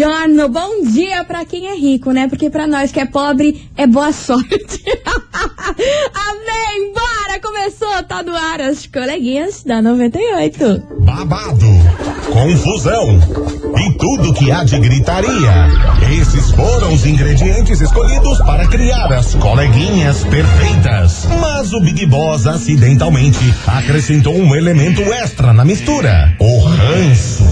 Buongiorno, bom dia pra quem é rico, né? Porque pra nós que é pobre, é boa sorte. Amém, bora, começou, tá no ar as coleguinhas da 98. Babado, confusão e tudo que há de gritaria. Esses foram os ingredientes escolhidos para criar as coleguinhas perfeitas. Mas o Big Boss acidentalmente acrescentou um elemento extra na mistura: o ranço.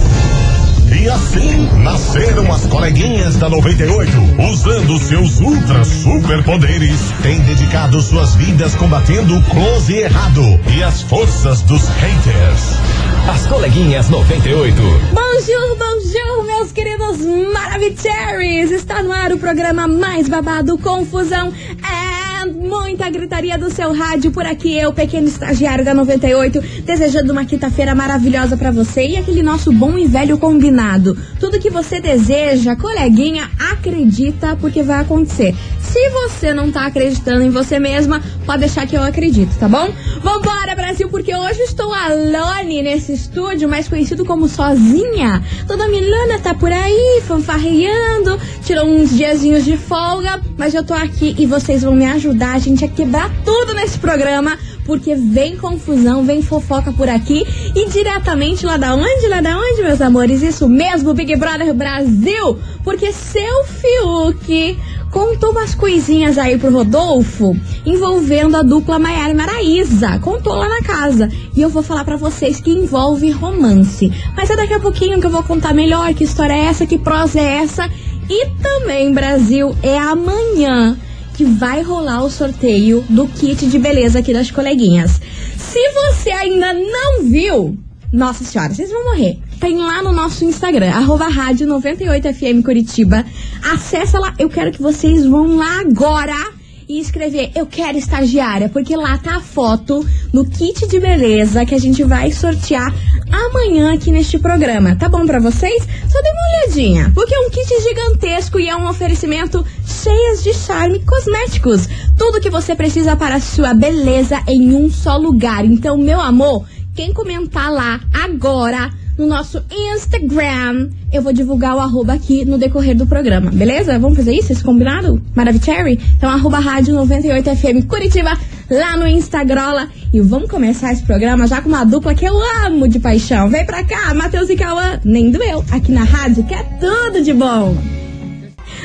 E assim nasceram as coleguinhas da 98, usando seus ultra superpoderes, têm dedicado suas vidas combatendo o close e errado e as forças dos haters. As coleguinhas 98. Bonjour, bonjour, meus queridos Maravicheries! Está no ar o programa mais babado, Confusão muita gritaria do seu rádio por aqui, eu, pequeno estagiário da 98, desejando uma quinta-feira maravilhosa para você e aquele nosso bom e velho combinado. Tudo que você deseja, coleguinha, acredita porque vai acontecer. Se você não tá acreditando em você mesma, pode deixar que eu acredito, tá bom? Vambora, Brasil, porque hoje estou alone nesse estúdio, mais conhecido como sozinha. Toda Milana tá por aí, fanfarreando, tirou uns diazinhos de folga, mas eu tô aqui e vocês vão me ajudar a gente a quebrar tudo nesse programa, porque vem confusão, vem fofoca por aqui e diretamente lá da onde? Lá da onde, meus amores? Isso mesmo, Big Brother Brasil, porque seu Fiuk contou umas coisinhas aí pro Rodolfo envolvendo a dupla Maiara e Maraísa. Contou lá na casa. E eu vou falar para vocês que envolve romance. Mas é daqui a pouquinho que eu vou contar melhor que história é essa, que prosa é essa. E também, Brasil, é amanhã que vai rolar o sorteio do kit de beleza aqui das coleguinhas. Se você ainda não viu, nossa senhora, vocês vão morrer. Tem lá no nosso Instagram, arroba rádio 98FM Curitiba. Acessa lá, eu quero que vocês vão lá agora e escrever Eu quero estagiária, porque lá tá a foto no kit de beleza que a gente vai sortear amanhã aqui neste programa. Tá bom para vocês? Só dê uma olhadinha, porque é um kit gigantesco e é um oferecimento cheias de charme cosméticos. Tudo que você precisa para a sua beleza em um só lugar. Então, meu amor, quem comentar lá agora no nosso Instagram, eu vou divulgar o arroba aqui no decorrer do programa, beleza? Vamos fazer isso? Esse combinado? Maravicherry? Então, arroba rádio 98FM Curitiba, lá no Instagram. E vamos começar esse programa já com uma dupla que eu amo de paixão. Vem pra cá, Matheus e Cauã, nem doeu, aqui na rádio, que é tudo de bom.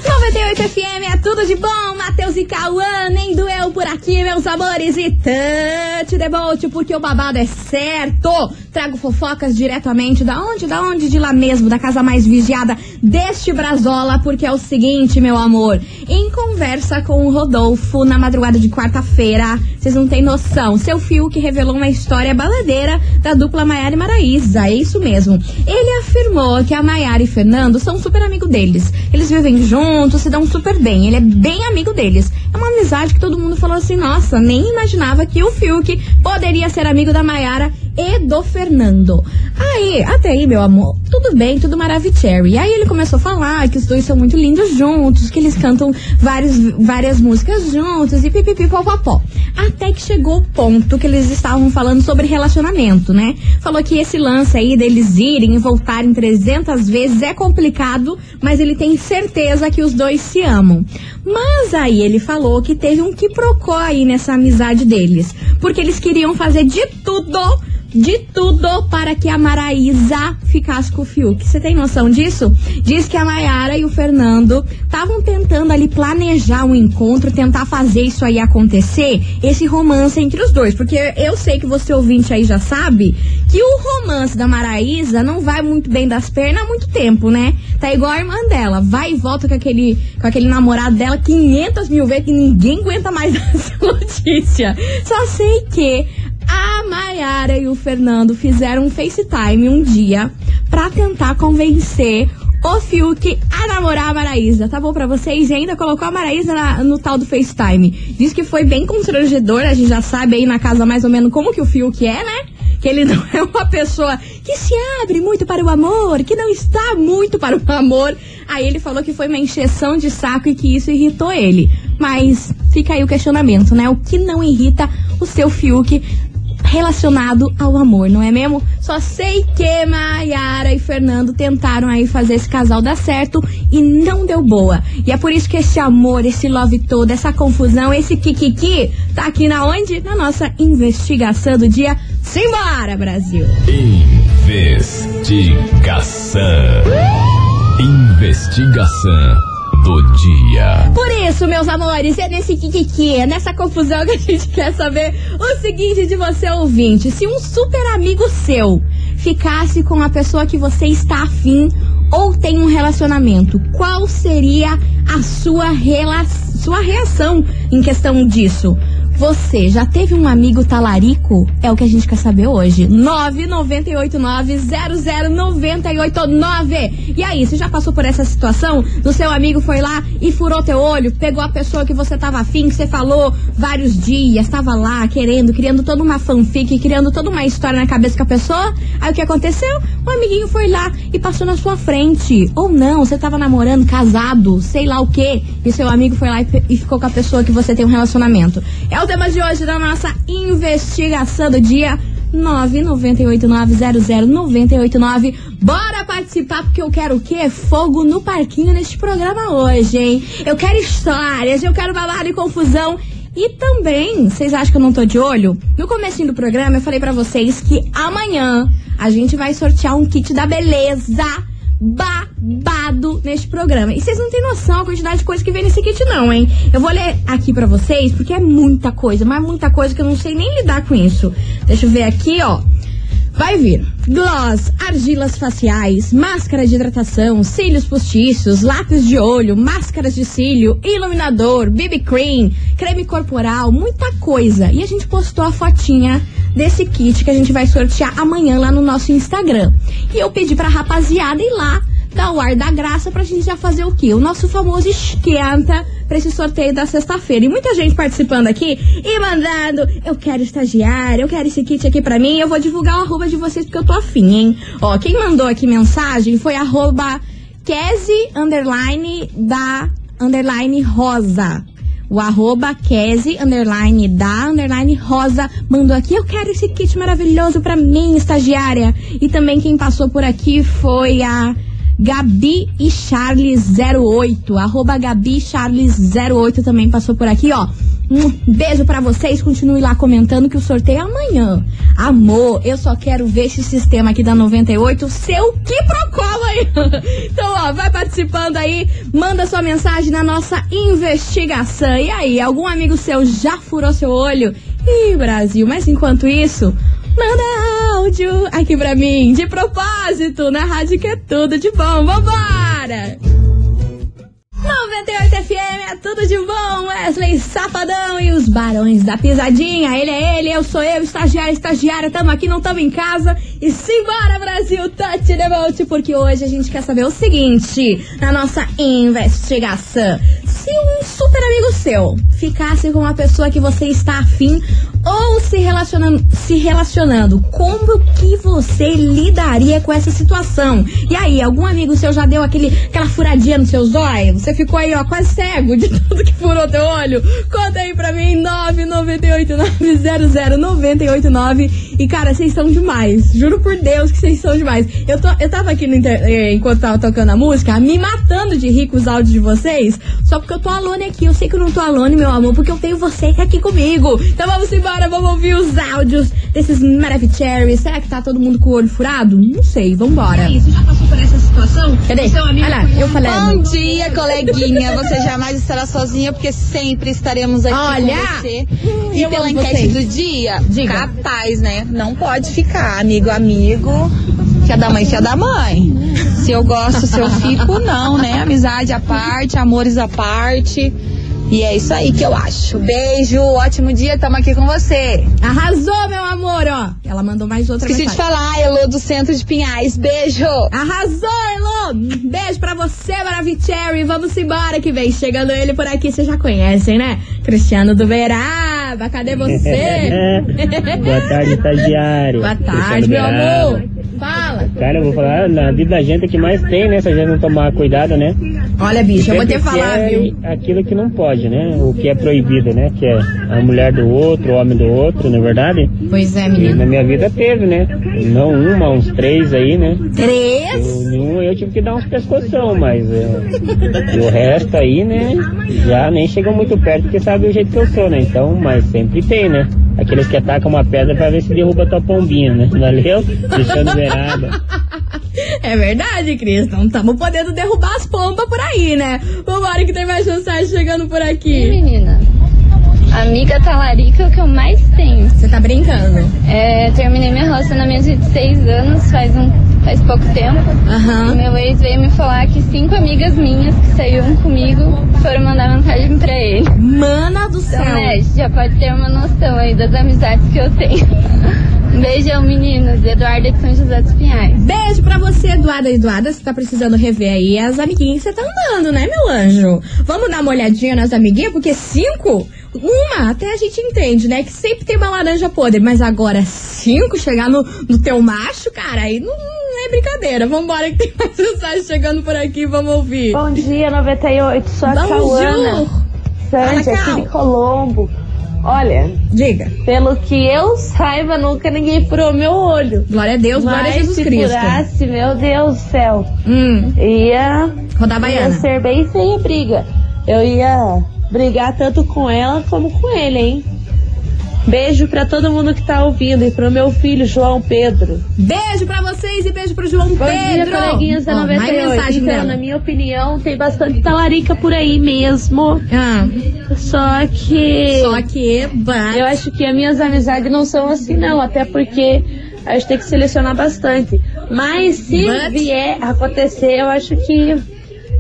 98 FM é tudo de bom, Matheus e Cauã, nem doeu por aqui, meus amores, e touch debote, porque o babado é certo. Trago fofocas diretamente da onde, da onde, de lá mesmo, da casa mais vigiada deste Brazola, porque é o seguinte, meu amor, em conversa com o Rodolfo na madrugada de quarta-feira, vocês não têm noção, seu fio que revelou uma história baladeira da dupla Maiara e Maraísa, é isso mesmo. Ele afirmou que a Maiara e Fernando são super amigos deles, eles vivem juntos, se dão super bem, ele é bem amigo deles. É uma amizade que todo mundo falou assim, nossa, nem imaginava que o Fiuk poderia ser amigo da Maiara e do Fernando. Aí, até aí, meu amor, tudo bem, tudo maravilhoso. Aí ele começou a falar que os dois são muito lindos juntos, que eles cantam várias, várias músicas juntos e pipipi popopó. Até que chegou o ponto que eles estavam falando sobre relacionamento, né? Falou que esse lance aí deles irem e voltarem 300 vezes é complicado, mas ele tem certeza que os dois se amam. Mas aí ele falou que teve um que procó aí nessa amizade deles, porque eles queriam fazer de tudo de tudo para que a Maraísa ficasse com o Fiuk. Você tem noção disso? Diz que a Mayara e o Fernando estavam tentando ali planejar um encontro, tentar fazer isso aí acontecer, esse romance entre os dois. Porque eu sei que você ouvinte aí já sabe que o romance da Maraísa não vai muito bem das pernas há muito tempo, né? Tá igual a irmã dela, vai e volta com aquele, com aquele namorado dela 500 mil vezes que ninguém aguenta mais essa notícia. Só sei que a Mayara e o Fernando fizeram um FaceTime um dia pra tentar convencer o Fiuk a namorar a Maraísa. Tá bom pra vocês? E ainda colocou a Maraísa na, no tal do FaceTime. Diz que foi bem constrangedor, a gente já sabe aí na casa mais ou menos como que o Fiuk é, né? Que ele não é uma pessoa que se abre muito para o amor, que não está muito para o amor. Aí ele falou que foi uma encheção de saco e que isso irritou ele. Mas fica aí o questionamento, né? O que não irrita o seu Fiuk relacionado ao amor, não é mesmo? Só sei que Maiara e Fernando tentaram aí fazer esse casal dar certo e não deu boa. E é por isso que esse amor, esse love todo, essa confusão, esse kikiki, tá aqui na onde? Na nossa investigação do dia. Simbora, Brasil! Investigação. Investigação do dia. Por isso, meus amores, é nesse kikiki, é nessa confusão que a gente quer saber o seguinte de você, ouvinte. Se um super amigo seu ficasse com a pessoa que você está afim ou tem um relacionamento, qual seria a sua, rela sua reação em questão disso? Você já teve um amigo talarico? É o que a gente quer saber hoje. 998900989. E aí, você já passou por essa situação? Do seu amigo foi lá e furou teu olho, pegou a pessoa que você tava afim, que você falou vários dias, tava lá querendo, criando toda uma fanfic, criando toda uma história na cabeça com a pessoa. Aí o que aconteceu? O amiguinho foi lá e passou na sua frente. Ou não, você tava namorando, casado, sei lá o quê, e seu amigo foi lá e, e ficou com a pessoa que você tem um relacionamento. É o tema de hoje da nossa investigação do dia. 998900989. Bora participar porque eu quero o quê? Fogo no parquinho neste programa hoje, hein? Eu quero histórias, eu quero babado e confusão. E também, vocês acham que eu não tô de olho? No começo do programa eu falei para vocês que amanhã a gente vai sortear um kit da beleza babado neste programa. E vocês não têm noção a quantidade de coisa que vem nesse kit, não, hein? Eu vou ler aqui para vocês, porque é muita coisa, mas muita coisa que eu não sei nem lidar com isso. Deixa eu ver aqui, ó. Vai vir gloss, argilas faciais, máscara de hidratação, cílios postiços, lápis de olho, máscaras de cílio, iluminador, BB cream, creme corporal, muita coisa. E a gente postou a fotinha desse kit que a gente vai sortear amanhã lá no nosso Instagram. E eu pedi pra rapaziada ir lá dar o ar da graça pra gente já fazer o quê? O nosso famoso esquenta pra esse sorteio da sexta-feira. E muita gente participando aqui e mandando, eu quero estagiário, eu quero esse kit aqui pra mim, eu vou divulgar o arroba de vocês porque eu tô afim, hein? Ó, quem mandou aqui mensagem foi arroba Kese, underline, da, underline, rosa. O arroba Kese, underline da, underline rosa, mandou aqui, eu quero esse kit maravilhoso pra mim, estagiária. E também quem passou por aqui foi a Gabi e Charles 08, arroba Gabi Charles 08 também passou por aqui, ó. Um beijo para vocês, continue lá comentando que o sorteio é amanhã. Amor, eu só quero ver esse sistema aqui da 98, seu que procola aí. Então, ó, vai participando aí, manda sua mensagem na nossa investigação. E aí, algum amigo seu já furou seu olho? Ih, Brasil, mas enquanto isso, manda áudio aqui pra mim, de propósito, na rádio que é tudo de bom. Vambora! 98 FM é tudo de bom, Wesley Safadão e os Barões da Pisadinha. Ele é ele, eu sou eu, estagiária, estagiária, tamo aqui, não tamo em casa. E simbora, Brasil, touch the boat, porque hoje a gente quer saber o seguinte, na nossa investigação. Se um super amigo seu ficasse com uma pessoa que você está afim ou se relacionando, se relacionando, como que você lidaria com essa situação? E aí, algum amigo seu já deu aquele, aquela furadinha nos seus olhos? Você ficou aí, ó, quase cego de tudo que furou teu olho? Conta aí pra mim, 998900989. E, cara, vocês são demais. Juro por Deus que vocês são demais. Eu, tô, eu tava aqui no inter... Eh, enquanto tava tocando a música, me matando de rir com os áudios de vocês, só porque eu tô alone aqui. Eu sei que eu não tô alone, meu amor, porque eu tenho você aqui comigo. Então vamos embora, vamos ouvir os áudios desses Maravicherry. Será que tá todo mundo com o olho furado? Não sei, vambora. Isso, já passou por essa situação? Cadê? Olha lá, eu falei. Bom dia, coleguinha. Você jamais estará sozinha, porque sempre estaremos aqui Olha! com você. Hum, E pela enquete vocês. do dia, Diga. capaz, né? Não pode ficar amigo, amigo. Fia da mãe, fia da mãe. Se eu gosto, se eu fico, não, né? Amizade à parte, amores à parte. E é isso aí que eu acho. Beijo, ótimo dia, tamo aqui com você. Arrasou, meu amor, ó. Ela mandou mais outra Esqueci de mensagem. falar, Elô do Centro de Pinhais. Beijo! Arrasou, Elô! Beijo pra você, Maravicherry. Vamos embora que vem chegando ele por aqui. Vocês já conhecem, né? Cristiano do Veraba, cadê você? Boa tarde, estagiário. Boa tarde, Cristiano meu Beraba. amor. Fala. Cara, eu vou falar, na vida da gente é que mais tem, né? Se a gente não tomar cuidado, né? Olha, bicho, eu vou te Sempre falar, quer viu? Aquilo que não pode, né? O que é proibido, né? Que é a mulher do outro, o homem do outro, não é verdade? Pois é, E menino. na minha vida teve, né? Não uma, uns três aí, né? Três? Eu, nenhum eu tive que dar uns pescoção, mas é, e o resto aí, né? Já nem chegam muito perto porque sabe o jeito que eu sou, né? Então, mas sempre tem, né? Aqueles que atacam uma pedra pra ver se derruba tua pombinha, né? Valeu? Deixando verada. É verdade, Cris. Não estamos podendo derrubar as pombas por aí, né? Vambora que tem mais mensagem chegando por Ih, aqui. menina. Amiga talarica é o que eu mais tenho. Você tá brincando? É, terminei meu relacionamento de seis anos, faz, um, faz pouco tempo. Aham. Meu ex veio me falar que cinco amigas minhas que saíram comigo foram mandar mensagem pra ele. Mana do Então, céu. né, já pode ter uma noção aí das amizades que eu tenho. Um beijão, meninos. Eduardo de São José dos Pinhais. Beijo pra você, Eduarda. Eduarda, você tá precisando rever aí as amiguinhas que você tá andando, né, meu anjo? Vamos dar uma olhadinha nas amiguinhas, porque cinco, uma, até a gente entende, né? Que sempre tem uma laranja podre, mas agora cinco chegar no, no teu macho, cara, aí não, brincadeira. Vambora que tem mais mensagem chegando por aqui, vamos ouvir. Bom dia, 98. Sou a. Cauana Sandy, aqui de Colombo. Olha, Diga. pelo que eu saiba, nunca ninguém furou meu olho. Glória a Deus, glória a Mas Jesus se Cristo. furasse, meu Deus do céu, Hum, ia, rodar ia baiana. ser bem a briga. Eu ia brigar tanto com ela como com ele, hein? Beijo pra todo mundo que tá ouvindo e pro meu filho, João Pedro. Beijo pra vocês e beijo pro João Bom Pedro. dia, coleguinhas da mais 98. mensagem Então, dela. na minha opinião, tem bastante talarica por aí mesmo. Ah, Só que. só que... but- Eu acho que as minhas amizades não são assim, não. Até porque a gente tem que selecionar bastante. Mas se But- vier acontecer, eu acho que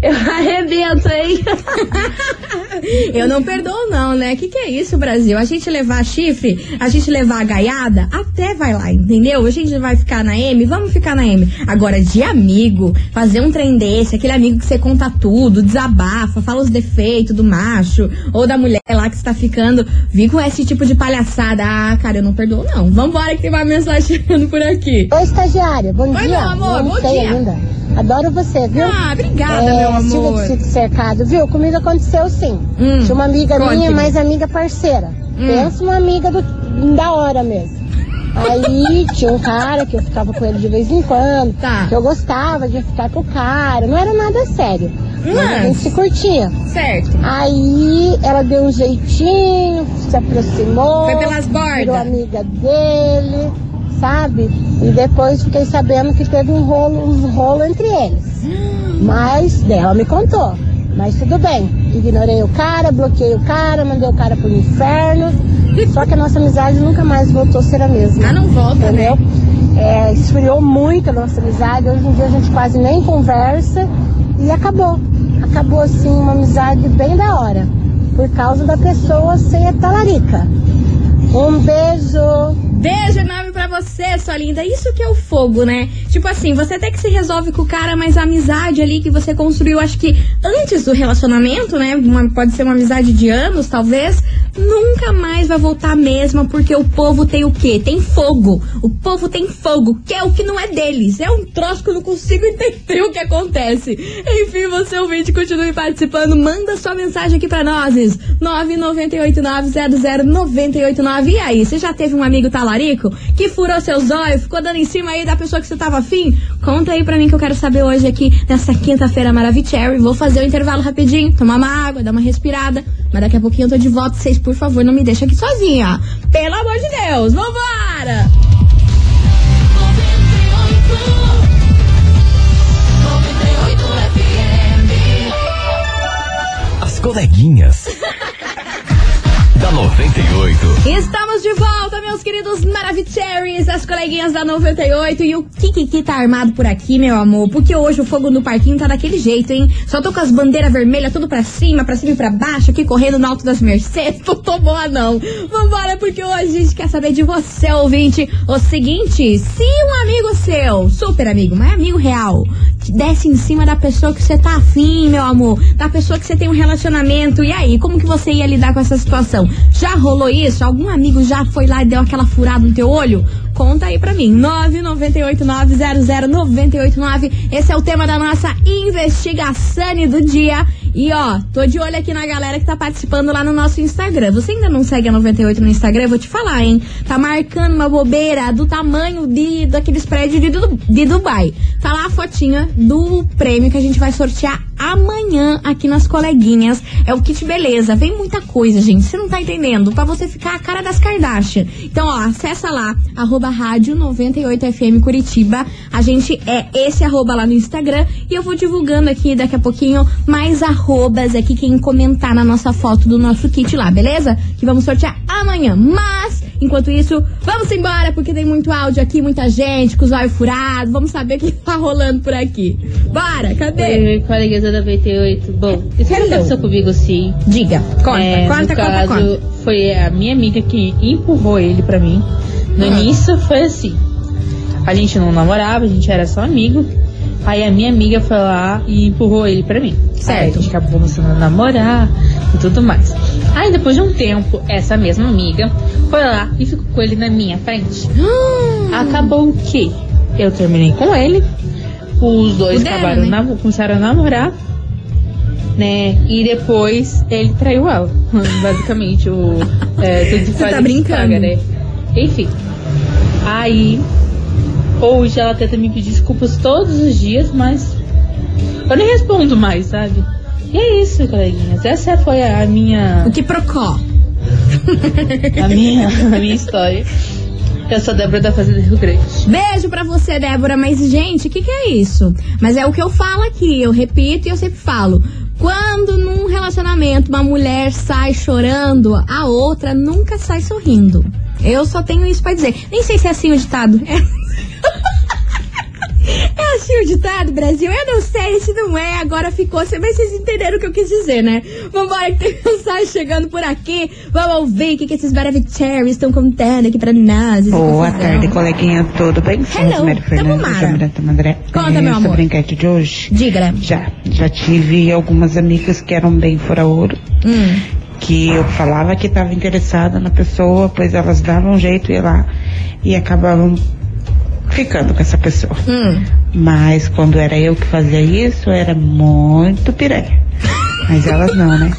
eu arrebento, hein? Eu não perdoo, não, né? Que que é isso, Brasil? A gente levar chifre, a gente levar a gaiada, até vai lá, entendeu? A gente vai ficar na M, vamos ficar na M. Agora, de amigo, fazer um trem desse, aquele amigo que você conta tudo, desabafa, fala os defeitos do macho ou da mulher lá que está ficando, vir com esse tipo de palhaçada. Ah, cara, eu não perdoo, não. Vambora que tem uma mensagem chegando por aqui. Oi, estagiária, bom Oi, dia. meu amor, Não bom dia. ainda. Adoro você, viu? Ah, obrigada, é, meu amor. de Sítio Cercado, viu? Comigo aconteceu sim. Hum, Tinha uma amiga conte-me. minha, mas amiga parceira. Hum. Pensa uma amiga do, da hora mesmo. Aí tinha um cara que eu ficava com ele de vez em quando. Tá. Que eu gostava de ficar com o cara. Não era nada sério. Mas a gente Mas, se curtia. certo. Aí ela deu um jeitinho, se aproximou. Foi pelas bordas. Virou amiga dele, sabe? E depois fiquei sabendo que teve um rolo, um rolo entre eles. Mas dela me contou. Mas tudo bem. Ignorei o cara, bloqueei o cara, mandei o cara pro inferno. Só que a nossa amizade nunca mais voltou a ser a mesma. Ah, não volta, né? Entendeu? É, esfriou muito a nossa amizade. Hoje em dia a gente quase nem conversa. E acabou. Acabou assim uma amizade bem da hora. Por causa da pessoa ser talarica. Um beijo. Beijo enorme pra você, sua linda. Isso que é o fogo, né? Tipo assim, você até que se resolve com o cara, mas a amizade ali que você construiu, acho que antes do relacionamento, né? Uma- pode ser uma amizade de anos, talvez. Nunca mais vai voltar a mesma, porque o povo tem o quê? Tem fogo. O povo tem fogo, que é o que não é deles. É um troço que eu não consigo entender o que acontece. Enfim, você ouvinte, continue participando. Manda sua mensagem aqui pra nós. 998900989. E aí, você já teve um amigo talarico que furou seus olhos, ficou dando em cima aí da pessoa que você tava afim? Conta aí pra mim que eu quero saber hoje aqui, nessa quinta-feira maravilhosa. Vou fazer o intervalo rapidinho, tomar uma água, dar uma respirada. Mas daqui a pouquinho eu tô de volta. Vocês, por favor, não me deixem aqui sozinha. Pelo amor de Deus, vambora! As coleguinhas. Da 98. Estamos de volta, meus queridos Maravicheries, as coleguinhas da 98. E o Kiki tá armado por aqui, meu amor? Porque hoje o fogo no parquinho tá daquele jeito, hein? Só tô com as bandeiras vermelhas tudo pra cima, pra cima e pra baixo, aqui correndo no alto das Mercedes. Não tô boa, não. Vambora, porque hoje a gente quer saber de você, ouvinte. O seguinte: se um amigo seu, super amigo, mas amigo real, desce em cima da pessoa que você tá afim, meu amor, da pessoa que você tem um relacionamento, e aí, como que você ia lidar com essa situação? Já rolou isso? Algum amigo já foi lá e deu aquela furada no teu olho? Conta aí pra mim. 998900989. Esse é o tema da nossa investigação do dia. E ó, tô de olho aqui na galera que tá participando lá no nosso Instagram. Você ainda não segue a 98 no Instagram? Eu vou te falar, hein? Tá marcando uma bobeira do tamanho de daqueles prédios de, de Dubai. Tá lá a fotinha do prêmio que a gente vai sortear amanhã aqui nas coleguinhas. É o kit beleza. Vem muita coisa, gente. Você não tá entendendo? Pra você ficar a cara das Kardashian. Então, ó, acessa lá, arroba rádio 98FM Curitiba. A gente é esse arroba lá no Instagram. E eu vou divulgando aqui daqui a pouquinho mais arrobas aqui, quem comentar na nossa foto do nosso kit lá, beleza? Que vamos sortear amanhã. Mas, enquanto isso, vamos embora, porque tem muito áudio aqui, muita gente, com os olhos furados. Vamos saber o que tá rolando por aqui. Bora, cadê? Oi, coleguinhas da 98. Bom, isso Hello. aconteceu comigo sim. Diga, conta, É, conta, no conta, caso, conta. foi a minha amiga que empurrou ele pra mim. No Ah. início foi assim. A gente não namorava, a gente era só amigo. Aí a minha amiga foi lá e empurrou ele pra mim. Certo. Aí a gente acabou começando a namorar e tudo mais. Aí depois de um tempo, essa mesma amiga foi lá e ficou com ele na minha frente. Acabou que eu terminei com ele. Os dois Puderam, acabaram né? começaram a namorar. Né? E depois ele traiu ela. Basicamente, o. É, tudo Você tá brincando. paga, né? Enfim. Aí. Hoje ela tenta me pedir desculpas todos os dias, mas. Eu nem respondo mais, sabe? E é isso, coleguinhas. Essa foi a minha. O que procó? A minha, a minha história. Eu sou a Débora da Fazenda Rio Grande. Beijo pra você, Débora. Mas, gente, o que, que é isso? Mas é o que eu falo aqui, eu repito e eu sempre falo. Quando num relacionamento uma mulher sai chorando, a outra nunca sai sorrindo. Eu só tenho isso pra dizer. Nem sei se é assim o ditado. É. É assim o ditado, Brasil? Eu não sei se não é, agora ficou. Mas vocês entenderam o que eu quis dizer, né? Vambora, que tem mensagem chegando por aqui. Vamos ouvir o que, que esses Maravicheries estão contando aqui pra nós. Boa tarde, coleguinha, tudo bem? Hello, Rosemary Fernandes. Conta, É, meu amor. Sobre a enquete de hoje. Diga. Já, já tive algumas amigas que eram bem fora-ouro, Hum. que eu falava que estava interessada na pessoa, pois elas davam um jeito ir lá e acabavam ficando com essa pessoa. Hum. Mas quando era eu que fazia isso, era muito piranha. Mas elas não, né?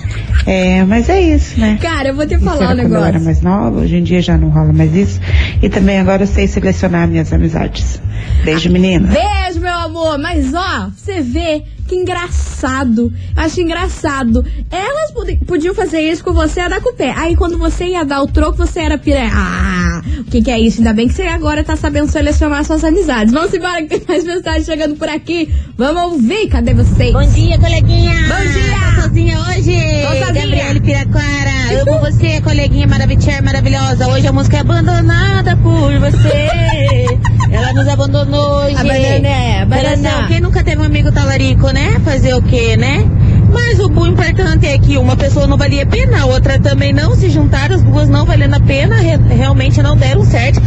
É, mas é isso, né? Cara, eu vou te falar um quando eu era negócio. mais nova, hoje em dia já não rola mais isso. E também agora eu sei selecionar minhas amizades. Beijo, menina. Beijo, meu amor. Mas ó, você vê que engraçado. Acho engraçado. Elas podi- podiam fazer isso com você a dar com o pé. Aí quando você ia dar o troco, você era piranha. Ah, o que, que é isso? Ainda bem que você agora tá sabendo selecionar suas amizades. Vamos embora que tem mais mensagem chegando por aqui. Vamos ouvir. Cadê vocês? Bom dia, coleguinha. Bom dia. Tá sozinha hoje? Tô sozinha. Gabriele Piraquara. Amo você, coleguinha maravilhosa, maravilhosa. Hoje a música é abandonada por você. Ela nos abandonou hoje. Abandoné, abandoné. Coração, Quem nunca teve um amigo talarico, né? Fazer o quê, né? Mas o importante é que uma pessoa não valia a pena, a outra também não. Se juntaram, as duas não valendo a pena, re- realmente não deram certo.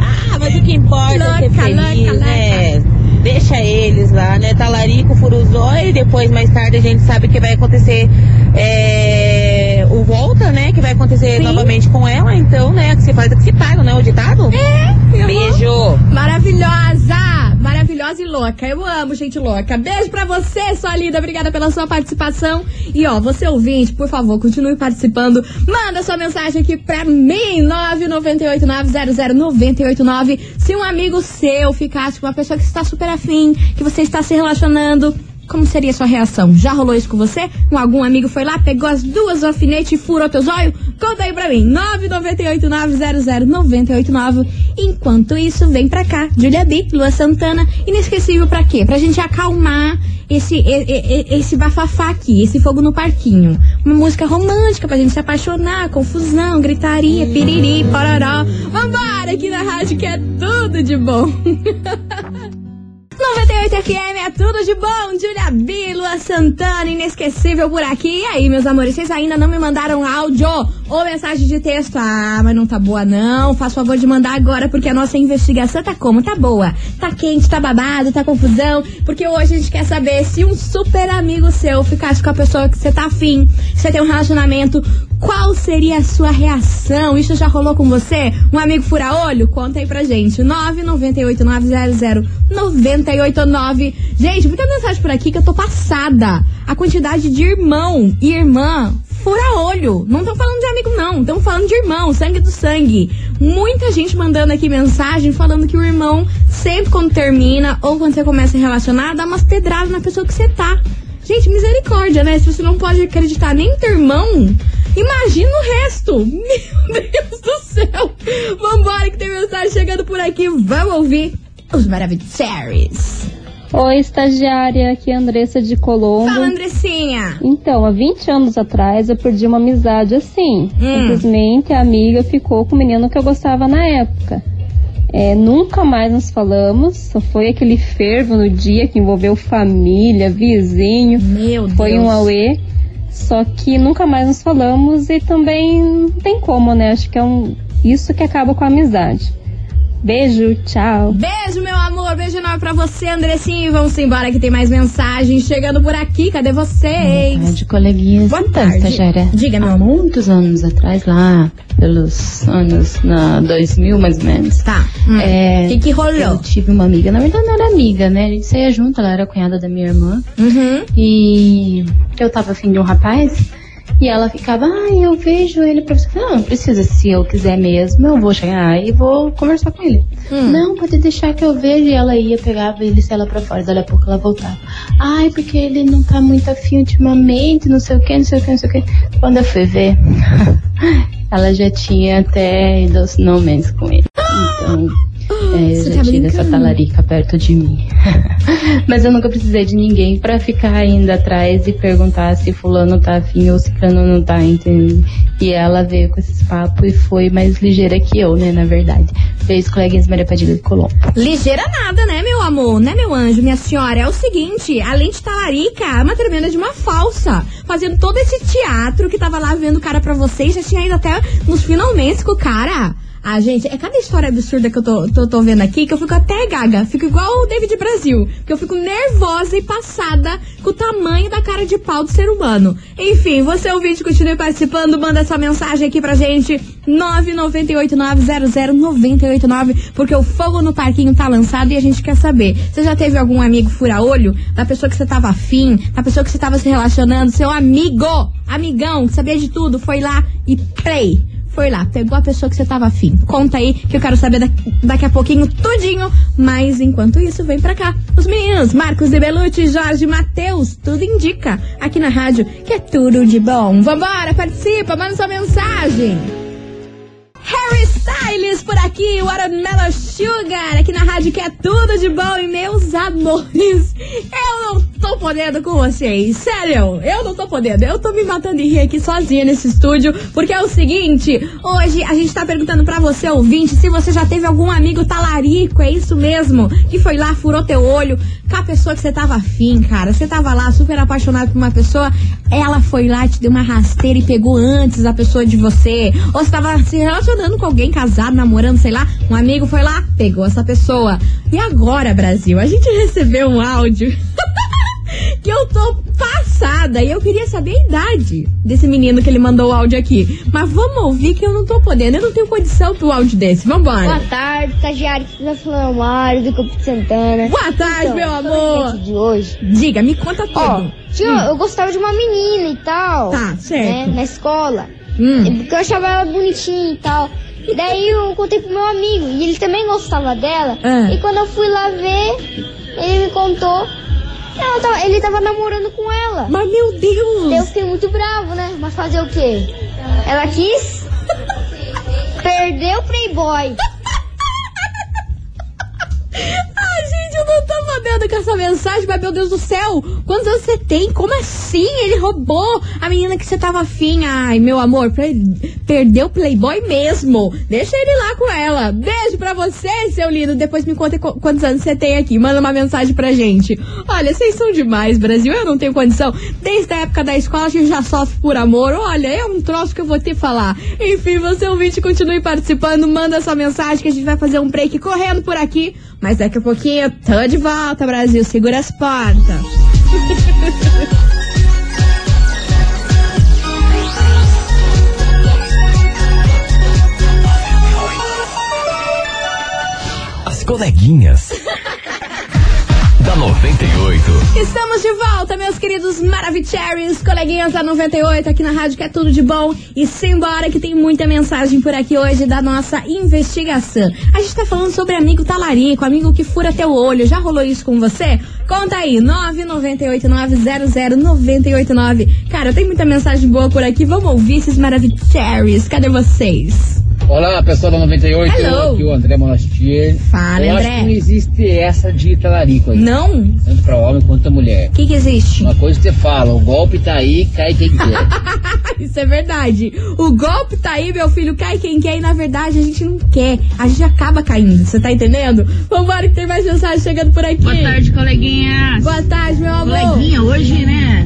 ah, mas o que importa é ser feliz, louca, né? Deixa eles lá, né? Talarico, furuzói, depois mais tarde a gente sabe que vai acontecer é, o volta, né? Que vai acontecer Sim. novamente com ela, então, né? Que se faz é que se paga, né? O ditado? É, Beijo! Maravilhosa! Maravilhosa e louca. Eu amo gente louca. Beijo pra você, sua linda. Obrigada pela sua participação. E ó, você ouvinte, por favor, continue participando. Manda sua mensagem aqui pra mim, 998900989. Se um amigo seu ficasse com uma pessoa que está super afim, que você está se relacionando, como seria sua reação? Já rolou isso com você? Um, algum amigo foi lá, pegou as duas alfinetes e furou teus olhos? Conta aí pra mim, 998900989. Enquanto isso, vem pra cá, Julia B, Lua Santana, inesquecível pra quê? Pra gente acalmar esse, e- e- e- esse bafafá aqui, esse fogo no parquinho. Uma música romântica pra gente se apaixonar, confusão, gritaria, piriri, pororó. Vambora aqui na rádio que é tudo de bom. 98 FM é tudo de bom. Julia Bílua Santana, inesquecível por aqui. E aí, meus amores, vocês ainda não me mandaram áudio ou mensagem de texto? Ah, mas não tá boa não. Faz favor de mandar agora, porque a nossa investigação tá como? Tá boa. Tá quente, tá babado, tá confusão. Porque hoje a gente quer saber se um super amigo seu ficasse com a pessoa que você tá afim. Você tem um relacionamento, qual seria a sua reação? Isso já rolou com você? Um amigo fura-olho? Conta aí pra gente. 998900989. Gente, muita mensagem por aqui que eu tô passada. A quantidade de irmão e irmã fura-olho. Não estão falando de amigo, não. Estão falando de irmão, sangue do sangue. Muita gente mandando aqui mensagem falando que o irmão, sempre quando termina ou quando você começa a relacionar, dá umas pedradas na pessoa que você tá. Gente, misericórdia, né? Se você não pode acreditar nem em teu irmão, imagina o resto. Meu Deus do céu. Vambora que tem mensagem chegando por aqui. Vamos ouvir os Maravilhosos. Oi, estagiária, aqui é a Andressa de Colombo. Fala, Andressinha. Então, há 20 anos atrás eu perdi uma amizade assim. Hum. Simplesmente a amiga ficou com o menino que eu gostava na época. É, nunca mais nos falamos, só foi aquele fervo no dia que envolveu família, vizinho. Meu Foi Deus. um auê. Só que nunca mais nos falamos e também não tem como, né? Acho que é um, isso que acaba com a amizade. Beijo, tchau. Beijo, meu amor. Beijo enorme pra você, Andressinha. E vamos embora que tem mais mensagens chegando por aqui. Cadê vocês? de coleguinhas. Boa então, tarde. estagiária. Diga, meu Há amor. muitos anos atrás, lá pelos anos na 2000 mais ou menos. Tá. Hum. É, Que que rolou? Eu tive uma amiga, na verdade não era amiga, né? A gente saía junto, ela era cunhada da minha irmã. Uhum. E eu tava afim de um rapaz. E ela ficava, ah, eu vejo ele pra você. Não, não precisa, se eu quiser mesmo, eu vou chegar e vou conversar com ele. Hum. Não, pode deixar que eu vejo. E ela ia, pegava ele, se ela pra fora, dali a pouco ela voltava. Ai, porque ele não tá muito afim ultimamente, não sei o que, não sei o que, não sei o que. Quando eu fui ver, ela já tinha até ido aos com ele. Então, é, eu Você já tá tive essa brincando? talarica perto de mim. Mas eu nunca precisei de ninguém pra ficar indo atrás e perguntar se fulano tá afim ou se fulano não tá, entendeu? E ela veio com esses papos e foi mais ligeira que eu, né, na verdade. Beijo, coleguinhas Maria Padilha de Colombo. Ligeira nada, né, meu amor? Né, meu anjo, minha senhora? É o seguinte, além de talarica, é uma tremenda de uma falsa. Fazendo todo esse teatro que tava lá vendo o cara pra vocês, já tinha ido até nos finalmente com o cara. Ah, gente, é cada história absurda que eu tô, tô, tô vendo aqui que eu fico até gaga. Fico igual o David Brasil. Que eu fico nervosa e passada com o tamanho da cara de pau do ser humano. Enfim, você ouvinte, continue participando. Manda sua mensagem aqui pra gente. 998900989. Porque o fogo no parquinho tá lançado e a gente quer saber. Você já teve algum amigo fura-olho? Da pessoa que você tava afim? Da pessoa que você tava se relacionando? Seu amigo, amigão, que sabia de tudo, foi lá e play foi lá, pegou a pessoa que você tava afim. Conta aí que eu quero saber da- daqui a pouquinho tudinho. Mas enquanto isso, vem pra cá. Os meninos, Marcos e Belucci, Jorge Matheus, tudo indica aqui na rádio que é tudo de bom. Vambora, participa, manda sua mensagem. Harry Styles por aqui, Watermelon Sugar, aqui na rádio que é tudo de bom. E meus amores, eu não tô podendo com vocês, sério, eu não tô podendo. Eu tô me matando de rir aqui sozinha nesse estúdio, porque é o seguinte, hoje a gente tá perguntando pra você, ouvinte, se você já teve algum amigo talarico, é isso mesmo, que foi lá, furou teu olho com a pessoa que você tava afim, cara. Você tava lá super apaixonado por uma pessoa, ela foi lá, te deu uma rasteira e pegou antes a pessoa de você. Ou você tava se relacionando com alguém, casado, namorando, sei lá, um amigo foi lá, pegou essa pessoa. E agora, Brasil, a gente recebeu um áudio. que eu tô passada e eu queria saber a idade desse menino que ele mandou o áudio aqui. Mas vamos ouvir que eu não tô podendo, eu não tenho condição pro áudio desse. Vambora. Boa tarde, estagiário que tá falando Mário do Campo de Santana. Boa tarde, meu sobre amor. de hoje. Diga, me conta tudo. Ó, tinha- eu gostava de uma menina e tal. Tá, certo. Né, na escola. Hum. Porque eu achava ela bonitinha e tal. E daí eu contei pro meu amigo. E ele também gostava dela. Ah. E quando eu fui lá ver, ele me contou. Tava- ele tava namorando com ela. Mas meu Deus! Eu fiquei muito bravo, né? Mas fazer o quê? Ela quis perder o Playboy. Podendo com essa mensagem, mas meu Deus do céu, quantos anos você tem? Como assim? Ele roubou a menina que você tava afim. Ai, meu amor, per- perdeu o Playboy mesmo. Deixa ele lá com ela. Beijo pra você, seu lindo. Depois me conta qu- quantos anos você tem aqui. Manda uma mensagem pra gente. Olha, vocês são demais, Brasil. Eu não tenho condição. Desde a época da escola, a gente já sofre por amor. Olha, é um troço que eu vou te falar. Enfim, você ouvinte, continue participando. Manda sua mensagem que a gente vai fazer um break correndo por aqui. Mas daqui a pouquinho tô de volta, Brasil. Segura as portas. As coleguinhas da 98. Estamos de volta, meus queridos Maravicheries, coleguinhas da 98, aqui na rádio que é tudo de bom. E simbora que tem muita mensagem por aqui hoje da nossa investigação. A gente tá falando sobre amigo talarico, amigo que fura teu olho. Já rolou isso com você? Conta aí, 998900989. Cara, tem muita mensagem boa por aqui. Vamos ouvir esses Maravicheries. Cadê vocês? Olá, pessoal da 98, Hello. aqui é o André Monastier. Fala, Eu André. acho que não existe essa de talarico aí. Não? Tanto pra homem quanto pra mulher. O que, que existe? Uma coisa que você fala, o golpe tá aí, cai quem quer. Isso é verdade. O golpe tá aí, meu filho, cai quem quer e na verdade a gente não quer. A gente acaba caindo, você tá entendendo? Vambora que tem mais mensagem chegando por aqui. Boa tarde, coleguinha. Boa tarde, meu amor. Coleguinha, hoje, né?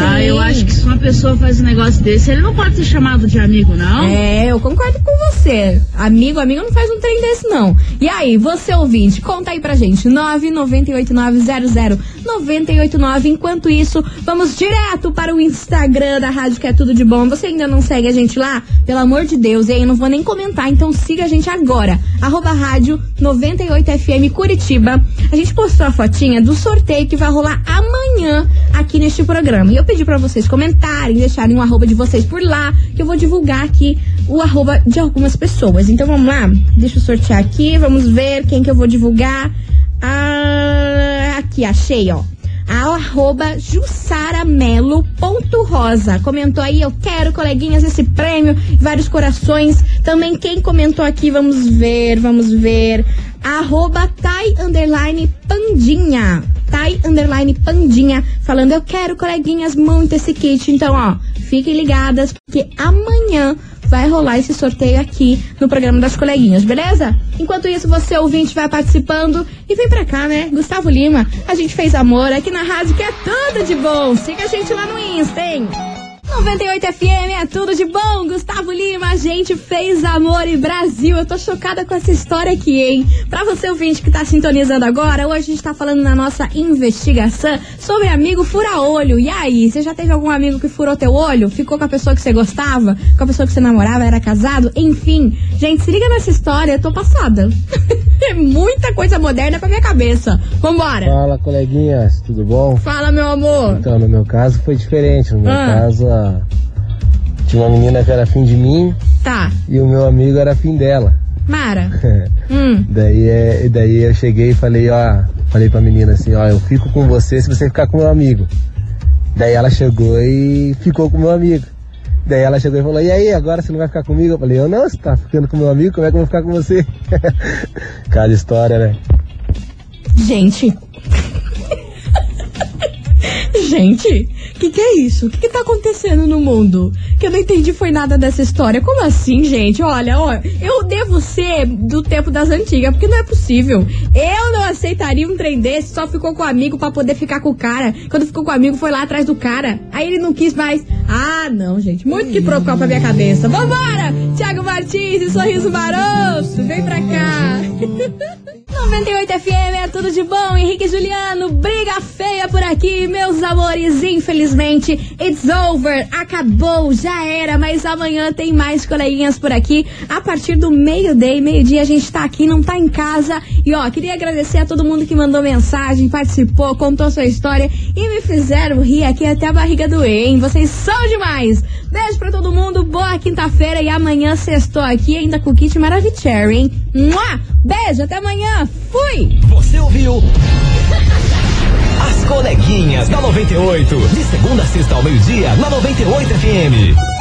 Ah, eu acho que se uma pessoa faz um negócio desse, ele não pode ser chamado de amigo, não. É, eu concordo com você. Amigo, amigo não faz um trem desse, não. E aí, você ouvinte, conta aí pra gente. 998900989. Enquanto isso, vamos direto para o Instagram da Rádio Que é Tudo de Bom. Você ainda não segue a gente lá? Pelo amor de Deus, e aí eu não vou nem comentar, então siga a gente agora. Arroba Rádio 98FM Curitiba. A gente postou a fotinha do sorteio que vai rolar amanhã aqui neste programa. E eu pedi pra vocês comentarem, deixarem o arroba de vocês por lá, que eu vou divulgar aqui o arroba de algumas pessoas. Então vamos lá, deixa eu sortear aqui, vamos ver quem que eu vou divulgar. Ah, aqui, achei, ó. A arroba jussaramelo.rosa. Comentou aí, eu quero, coleguinhas, esse prêmio, vários corações. Também quem comentou aqui, vamos ver, vamos ver. Arroba Tai Underline Pandinha. Underline Pandinha. Falando, eu quero, coleguinhas, muito esse kit. Então, ó, fiquem ligadas, porque amanhã vai rolar esse sorteio aqui no programa das coleguinhas, beleza? Enquanto isso, você ouvinte vai participando e vem pra cá, né? Gustavo Lima, a gente fez amor aqui na rádio que é tudo de bom. Siga a gente lá no Insta, hein? 98 FM é tudo de bom. Gustavo Lima, a gente fez amor e Brasil. Eu tô chocada com essa história aqui, hein? Pra você ouvinte que tá sintonizando agora, hoje a gente tá falando na nossa investigação sobre amigo fura-olho. E aí, você já teve algum amigo que furou teu olho? Ficou com a pessoa que você gostava? Com a pessoa que você namorava? Era casado? Enfim, gente, se liga nessa história, eu tô passada. muita coisa moderna pra minha cabeça. Vambora. Fala, coleguinhas, tudo bom? Fala, meu amor. Então, no meu caso foi diferente. No meu Ah. caso, a- tinha uma menina que era afim de mim Tá, e o meu amigo era afim dela. Mara. Hum. daí, é, daí eu cheguei e falei, ó, falei pra menina assim, ó, eu fico com você se você ficar com meu amigo. Daí ela chegou e ficou com meu amigo. Daí ela chegou e falou, e aí, agora você não vai ficar comigo? Eu falei, eu não, você tá ficando com meu amigo, como é que eu vou ficar com você? Cada história, né? Gente. Gente, o que, que é isso? O que, que tá acontecendo no mundo? Que eu não entendi foi nada dessa história. Como assim, gente? Olha, ó, eu devo ser do tempo das antigas, porque não é possível. Eu não aceitaria um trem desse, só ficou com o amigo pra poder ficar com o cara. Quando ficou com o amigo, foi lá atrás do cara. Aí ele não quis mais. Ah, não, gente. Muito que procura pra minha cabeça. Vambora! Tiago Martins e Sorriso Maroto, vem pra cá. 98 FM é tudo de bom. Henrique e Juliano, briga feia por aqui, meus amores. Infelizmente, it's over. Acabou, já era. Mas amanhã tem mais coleguinhas por aqui. A partir do meio-dia, meio-dia, a gente tá aqui, não tá em casa. E ó, queria agradecer a todo mundo que mandou mensagem, participou, contou sua história e me fizeram rir aqui até a barriga doer, hein? Vocês são demais. Beijo pra todo mundo, boa quinta-feira e amanhã sextou aqui ainda com o kit Maravicherry, hein? Mua! Beijo, até amanhã. Fui! Você ouviu? As coleguinhas da 98. De segunda a sexta ao meio-dia, na 98 FM.